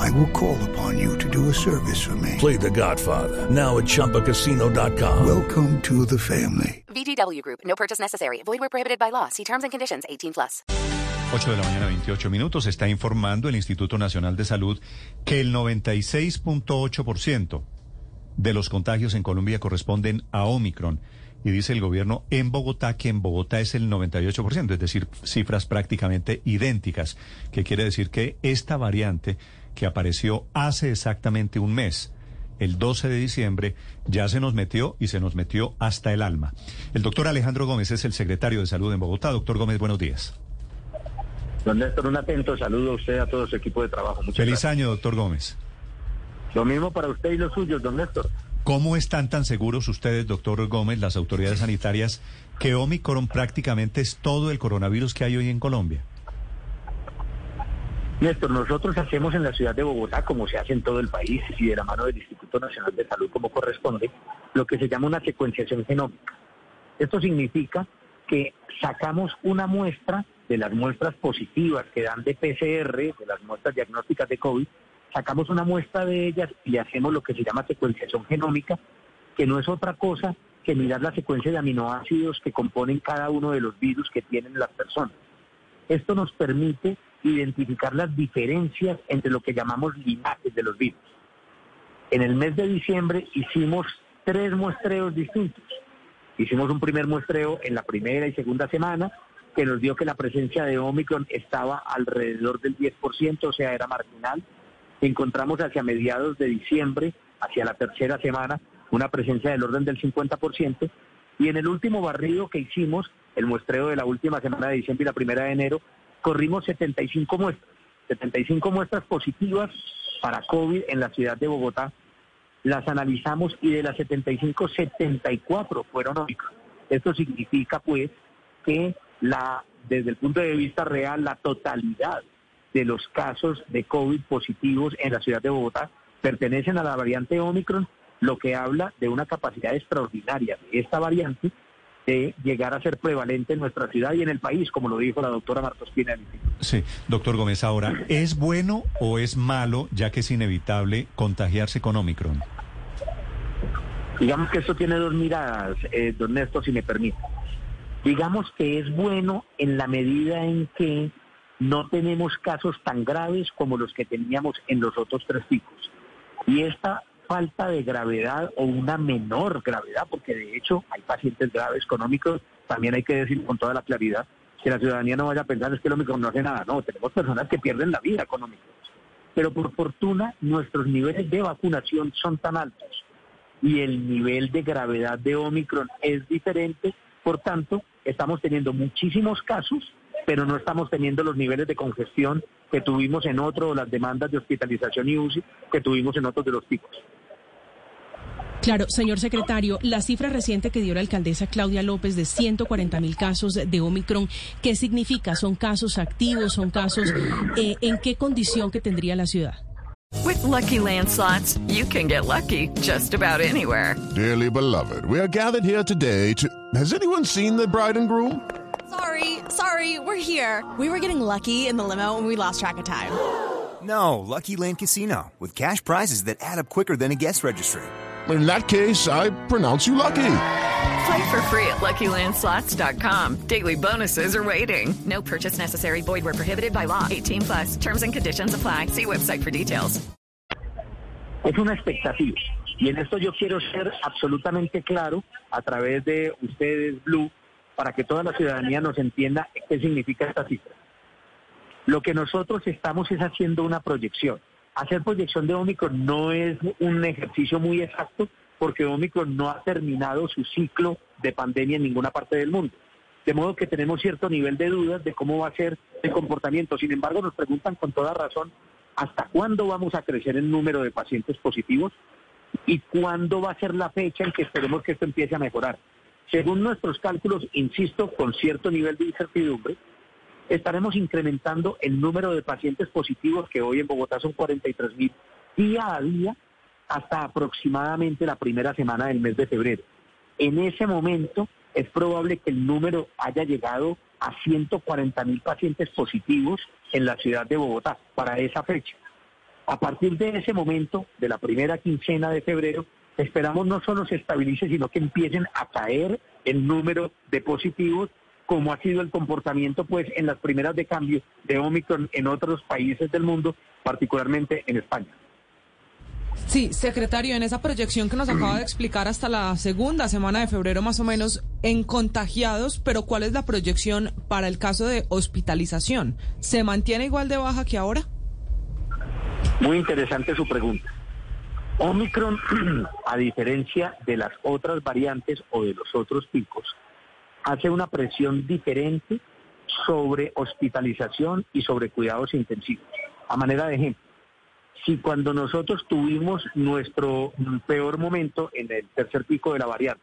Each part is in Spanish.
I will call upon you to do a service for me. Play The Godfather now at ChumbaCasino.com. Welcome to the family. VGW Group. No purchase necessary. Void where prohibited by law. See terms and conditions. 18 plus. 8 de la mañana, 28 minutos. Está informando el Instituto Nacional de Salud que el 96.8% de los contagios en Colombia corresponden a Omicron. Y dice el gobierno en Bogotá que en Bogotá es el 98%, es decir, cifras prácticamente idénticas, que quiere decir que esta variante que apareció hace exactamente un mes, el 12 de diciembre, ya se nos metió y se nos metió hasta el alma. El doctor Alejandro Gómez es el secretario de Salud en Bogotá. Doctor Gómez, buenos días. Don Néstor, un atento saludo a usted, a todo su equipo de trabajo. Muchas Feliz gracias. año, doctor Gómez. Lo mismo para usted y los suyos, don Néstor. ¿Cómo están tan seguros ustedes, doctor Gómez, las autoridades sanitarias, que Omicron prácticamente es todo el coronavirus que hay hoy en Colombia? Néstor, nosotros hacemos en la ciudad de Bogotá, como se hace en todo el país y de la mano del Instituto Nacional de Salud como corresponde, lo que se llama una secuenciación genómica. Esto significa que sacamos una muestra de las muestras positivas que dan de PCR, de las muestras diagnósticas de COVID, sacamos una muestra de ellas y hacemos lo que se llama secuenciación genómica, que no es otra cosa que mirar la secuencia de aminoácidos que componen cada uno de los virus que tienen las personas. Esto nos permite identificar las diferencias entre lo que llamamos linajes de los virus. En el mes de diciembre hicimos tres muestreos distintos. Hicimos un primer muestreo en la primera y segunda semana que nos dio que la presencia de Omicron estaba alrededor del 10%, o sea, era marginal. Encontramos hacia mediados de diciembre, hacia la tercera semana, una presencia del orden del 50%. Y en el último barrido que hicimos, el muestreo de la última semana de diciembre y la primera de enero, corrimos 75 muestras, 75 muestras positivas para COVID en la ciudad de Bogotá. Las analizamos y de las 75, 74 fueron Omicron. Esto significa, pues, que la, desde el punto de vista real, la totalidad de los casos de COVID positivos en la ciudad de Bogotá pertenecen a la variante Omicron, lo que habla de una capacidad extraordinaria de esta variante de llegar a ser prevalente en nuestra ciudad y en el país, como lo dijo la doctora Martospina. del Instituto. Sí, doctor Gómez, ahora, ¿es bueno o es malo, ya que es inevitable, contagiarse con Omicron? Digamos que esto tiene dos miradas, eh, don Néstor, si me permite. Digamos que es bueno en la medida en que no tenemos casos tan graves como los que teníamos en los otros tres picos. Y esta falta de gravedad o una menor gravedad, porque de hecho hay pacientes graves con Omicron, también hay que decir con toda la claridad que la ciudadanía no vaya a pensar es que el Omicron no hace nada, no, tenemos personas que pierden la vida con Omicron. Pero por fortuna nuestros niveles de vacunación son tan altos y el nivel de gravedad de Omicron es diferente, por tanto, estamos teniendo muchísimos casos, pero no estamos teniendo los niveles de congestión que tuvimos en otro, las demandas de hospitalización y UCI que tuvimos en otros de los picos. Claro, señor secretario, la cifra reciente que dio la alcaldesa Claudia López de 140 mil casos de Omicron, ¿qué significa? ¿Son casos activos? ¿Son casos? Eh, ¿En qué condición que tendría la ciudad? With Lucky Land slots, you can get lucky just about anywhere. Dearly beloved, we are gathered here today to. Has anyone seen the bride and groom? Sorry, sorry, we're here. We were getting lucky in the limo and we lost track of time. No, Lucky Land Casino, with cash prizes that add up quicker than a guest registry. In that case, I pronounce you lucky. Play for free at LuckyLandSlots.com. Daily bonuses are waiting. No purchase necessary. Void where prohibited by law. 18 plus. Terms and conditions apply. See website for details. Es una expectativa. Y en esto yo quiero ser absolutamente claro a través de ustedes, Blue, para que toda la ciudadanía nos entienda qué significa esta cifra. Lo que nosotros estamos es haciendo una proyección. Hacer proyección de Omicron no es un ejercicio muy exacto porque Omicron no ha terminado su ciclo de pandemia en ninguna parte del mundo. De modo que tenemos cierto nivel de dudas de cómo va a ser el comportamiento. Sin embargo, nos preguntan con toda razón hasta cuándo vamos a crecer el número de pacientes positivos y cuándo va a ser la fecha en que esperemos que esto empiece a mejorar. Según nuestros cálculos, insisto, con cierto nivel de incertidumbre, estaremos incrementando el número de pacientes positivos, que hoy en Bogotá son 43 mil, día a día, hasta aproximadamente la primera semana del mes de febrero. En ese momento es probable que el número haya llegado a 140 mil pacientes positivos en la ciudad de Bogotá para esa fecha. A partir de ese momento, de la primera quincena de febrero, esperamos no solo se estabilice, sino que empiecen a caer el número de positivos, como ha sido el comportamiento pues en las primeras de cambio de Omicron en otros países del mundo, particularmente en España. Sí, secretario, en esa proyección que nos acaba de explicar hasta la segunda semana de febrero más o menos en contagiados, pero ¿cuál es la proyección para el caso de hospitalización? ¿Se mantiene igual de baja que ahora? Muy interesante su pregunta. Omicron, a diferencia de las otras variantes o de los otros picos, hace una presión diferente sobre hospitalización y sobre cuidados intensivos. A manera de ejemplo, si cuando nosotros tuvimos nuestro peor momento en el tercer pico de la variante,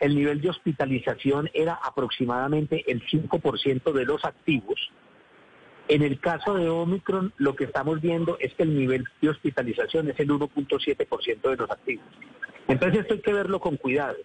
el nivel de hospitalización era aproximadamente el 5% de los activos, en el caso de Omicron lo que estamos viendo es que el nivel de hospitalización es el 1.7% de los activos. Entonces esto hay que verlo con cuidado.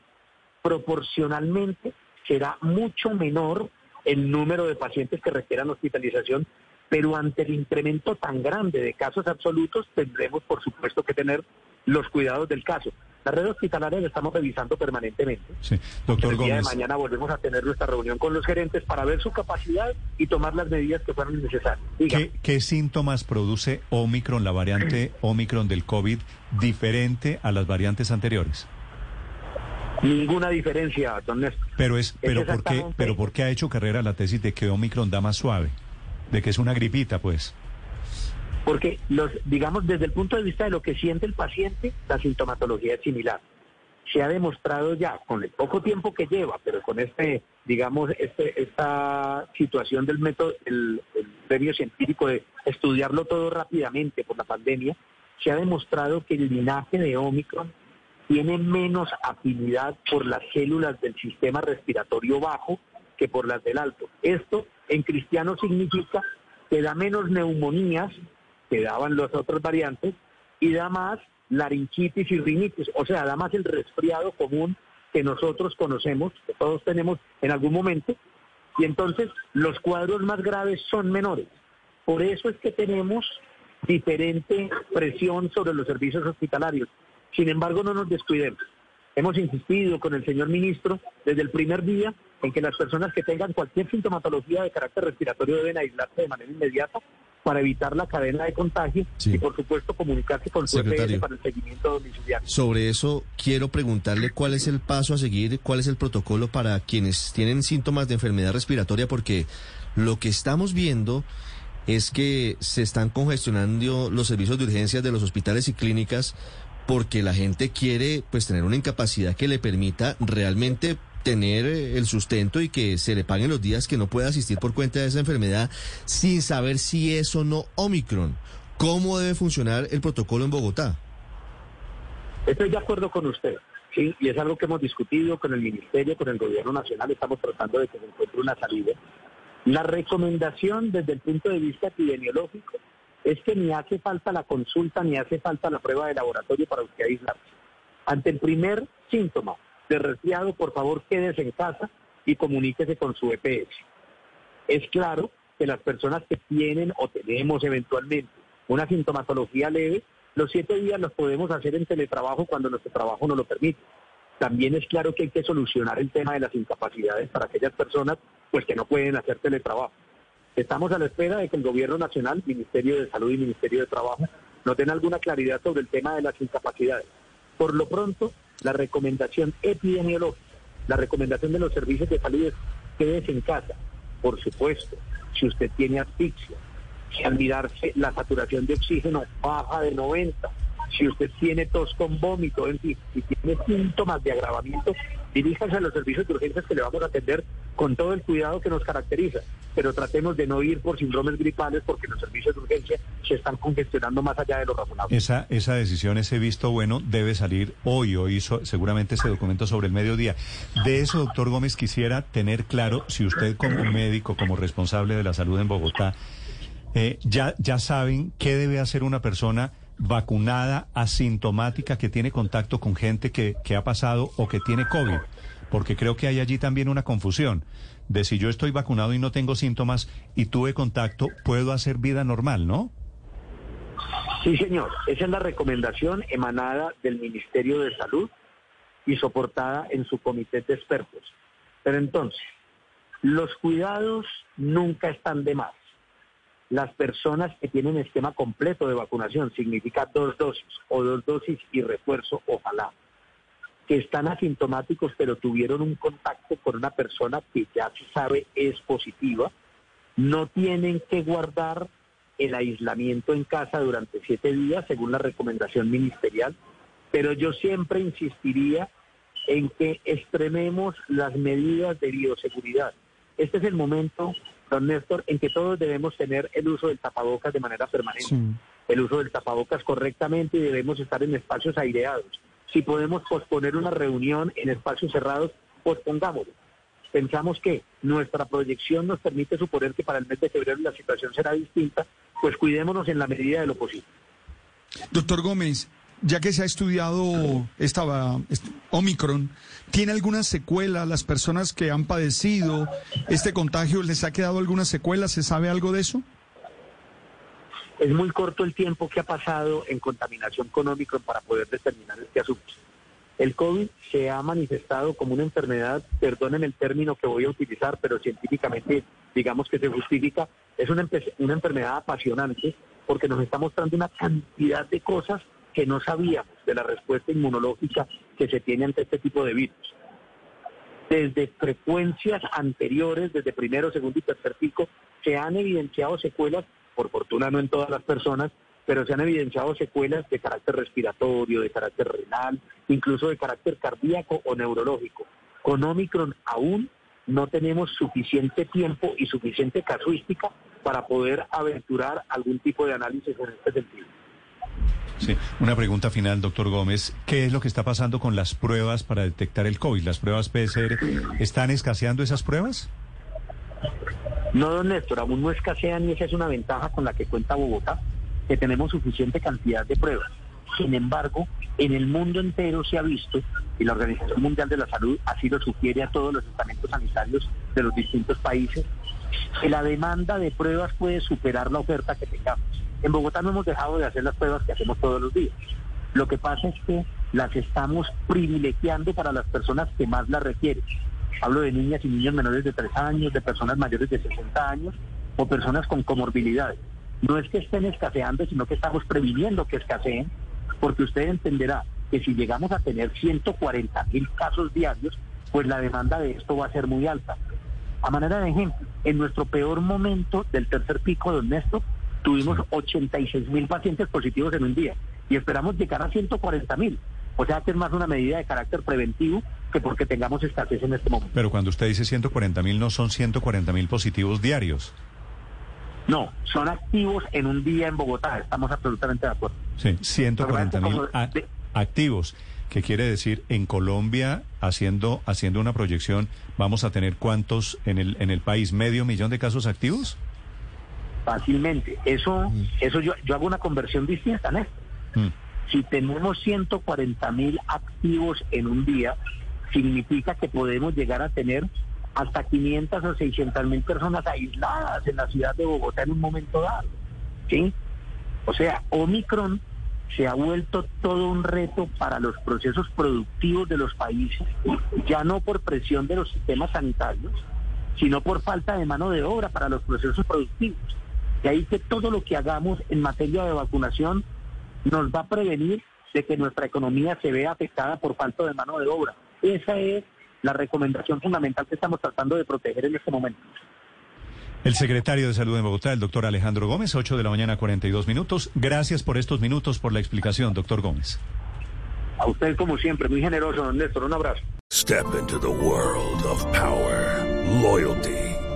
Proporcionalmente será mucho menor el número de pacientes que requieran hospitalización pero ante el incremento tan grande de casos absolutos tendremos por supuesto que tener los cuidados del caso. La red hospitalaria la estamos revisando permanentemente. Sí. Doctor el día Gómez. de mañana volvemos a tener nuestra reunión con los gerentes para ver su capacidad y tomar las medidas que fueran necesarias. ¿Qué, qué síntomas produce Omicron, la variante Omicron del COVID, diferente a las variantes anteriores? Ninguna diferencia, don Néstor. Pero es, pero Es ¿por qué, pero por qué ha hecho carrera la tesis de que Omicron da más suave? De que es una gripita, pues. Porque, los, digamos, desde el punto de vista de lo que siente el paciente, la sintomatología es similar. Se ha demostrado ya, con el poco tiempo que lleva, pero con este, digamos, este, esta situación del método, el, el premio científico de estudiarlo todo rápidamente por la pandemia, se ha demostrado que el linaje de Omicron tiene menos afinidad por las células del sistema respiratorio bajo que por las del alto. Esto en cristiano significa que da menos neumonías que daban las otras variantes y da más laringitis y rinitis, o sea, da más el resfriado común que nosotros conocemos, que todos tenemos en algún momento, y entonces los cuadros más graves son menores. Por eso es que tenemos diferente presión sobre los servicios hospitalarios. Sin embargo, no nos descuidemos. Hemos insistido con el señor ministro desde el primer día en que las personas que tengan cualquier sintomatología de carácter respiratorio deben aislarse de manera inmediata para evitar la cadena de contagio Sí. y, por supuesto, comunicarse con su. EPS para el seguimiento domiciliario. Sobre eso quiero preguntarle cuál es el paso a seguir, cuál es el protocolo para quienes tienen síntomas de enfermedad respiratoria, porque lo que estamos viendo es que se están congestionando los servicios de urgencias de los hospitales y clínicas porque la gente quiere pues tener una incapacidad que le permita realmente tener eh, el sustento y que se le paguen los días que no pueda asistir por cuenta de esa enfermedad sin saber si es o no Omicron. ¿Cómo debe funcionar el protocolo en Bogotá? Estoy de acuerdo con usted, sí, y es algo que hemos discutido con el Ministerio, con el Gobierno Nacional, estamos tratando de que se encuentre una salida. La recomendación desde el punto de vista epidemiológico es que ni hace falta la consulta ni hace falta la prueba de laboratorio para usted aislarse. Ante el primer síntoma de resfriado, por favor quédese en casa y comuníquese con su EPS. Es claro que las personas que tienen o tenemos eventualmente una sintomatología leve, los siete días los podemos hacer en teletrabajo cuando nuestro trabajo nos lo permite. También es claro que hay que solucionar el tema de las incapacidades para aquellas personas pues que no pueden hacer teletrabajo. Estamos a la espera de que el Gobierno Nacional, Ministerio de Salud y Ministerio de Trabajo nos den alguna claridad sobre el tema de las incapacidades. Por lo pronto, la recomendación epidemiológica, la recomendación de los servicios de salud es quédese en casa. Por supuesto, si usted tiene asfixia, si al mirarse la saturación de oxígeno baja de 90, si usted tiene tos con vómito, en fin, si tiene síntomas de agravamiento, diríjase a los servicios de urgencias que le vamos a atender con todo el cuidado que nos caracteriza. Pero tratemos de no ir por síndromes gripales porque los servicios de urgencia se están congestionando más allá de lo razonable. Esa, esa decisión, ese visto bueno, debe salir hoy o hizo seguramente ese documento sobre el mediodía. De eso, doctor Gómez, quisiera tener claro si usted como médico, como responsable de la salud en Bogotá, eh, ya, ya saben qué debe hacer una persona vacunada, asintomática, que tiene contacto con gente que, que ha pasado o que tiene COVID. Porque creo que hay allí también una confusión de si yo estoy vacunado y no tengo síntomas y tuve contacto, puedo hacer vida normal, ¿no? Sí, señor. Esa es la recomendación emanada del Ministerio de Salud y soportada en su comité de expertos. Pero entonces, los cuidados nunca están de más. Las personas que tienen esquema completo de vacunación, significa dos dosis o dos dosis y refuerzo, ojalá, que están asintomáticos pero tuvieron un contacto con una persona que ya se sabe es positiva, no tienen que guardar el aislamiento en casa durante siete días, según la recomendación ministerial, pero yo siempre insistiría en que extrememos las medidas de bioseguridad. Este es el momento, don Néstor, en que todos debemos tener el uso del tapabocas de manera permanente, el uso del tapabocas correctamente y debemos estar en espacios aireados. Si podemos posponer una reunión en espacios cerrados, pospongámoslo. Pensamos que nuestra proyección nos permite suponer que para el mes de febrero la situación será distinta, pues cuidémonos en la medida de lo posible. Doctor Gómez, ya que se ha estudiado esta Omicron, ¿tiene alguna secuela las personas que han padecido este contagio? ¿Les ha quedado alguna secuela? ¿Se sabe algo de eso? Es muy corto el tiempo que ha pasado en contaminación con Omicron para poder determinar este asunto. El COVID se ha manifestado como una enfermedad, perdonen el término que voy a utilizar, pero científicamente digamos que se justifica, es una, una enfermedad apasionante porque nos está mostrando una cantidad de cosas que no sabíamos de la respuesta inmunológica que se tiene ante este tipo de virus. Desde frecuencias anteriores, desde primero, segundo y tercer pico, se han evidenciado secuelas, por fortuna no en todas las personas, pero se han evidenciado secuelas de carácter respiratorio, de carácter renal, incluso de carácter cardíaco o neurológico. Con Omicron aún no tenemos suficiente tiempo y suficiente casuística para poder aventurar algún tipo de análisis en este sentido. Sí, una pregunta final, doctor Gómez. ¿Qué es lo que está pasando con las pruebas para detectar el COVID? ¿Las pruebas PCR están escaseando esas pruebas? No, don Néstor, aún no escasean y esa es una ventaja con la que cuenta Bogotá, que tenemos suficiente cantidad de pruebas. Sin embargo, en el mundo entero se ha visto, y la Organización Mundial de la Salud así lo sugiere a todos los estamentos sanitarios de los distintos países, que la demanda de pruebas puede superar la oferta que tengamos. En Bogotá no hemos dejado de hacer las pruebas que hacemos todos los días. Lo que pasa es que las estamos privilegiando para las personas que más las requieren. Hablo de niñas y niños menores de 3 años, de personas mayores de 60 años o personas con comorbilidades. No es que estén escaseando, sino que estamos previniendo que escaseen, porque usted entenderá que si llegamos a tener 140 mil casos diarios, pues la demanda de esto va a ser muy alta. A manera de ejemplo, en nuestro peor momento del tercer pico, don Néstor, tuvimos 86 mil pacientes positivos en un día y esperamos llegar a 140 mil. O sea que es más una medida de carácter preventivo que porque tengamos escasez en este momento. Pero cuando usted dice 140 mil, no son 140 mil positivos diarios. No, son activos en un día en Bogotá, estamos absolutamente de acuerdo. Sí, 140 mil activos, que quiere decir en Colombia, haciendo, haciendo una proyección, vamos a tener cuántos en el, en el país, medio millón de casos activos fácilmente. Eso, mm. eso yo, yo hago una conversión distinta, en esto. Mm. Si tenemos 140 mil activos en un día, significa que podemos llegar a tener hasta 500 o 600 mil personas aisladas en la ciudad de Bogotá en un momento dado. ¿Sí? O sea, Omicron se ha vuelto todo un reto para los procesos productivos de los países, ya no por presión de los sistemas sanitarios, sino por falta de mano de obra para los procesos productivos. De ahí que todo lo que hagamos en materia de vacunación nos va a prevenir de que nuestra economía se vea afectada por falta de mano de obra. Esa es la recomendación fundamental que estamos tratando de proteger en este momento. El secretario de Salud en Bogotá, el doctor Alejandro Gómez, 8 de la mañana, 42 minutos. Gracias por estos minutos, por la explicación, doctor Gómez. A usted, como siempre, muy generoso, don Néstor. Un abrazo. Step into the world of power, loyalty,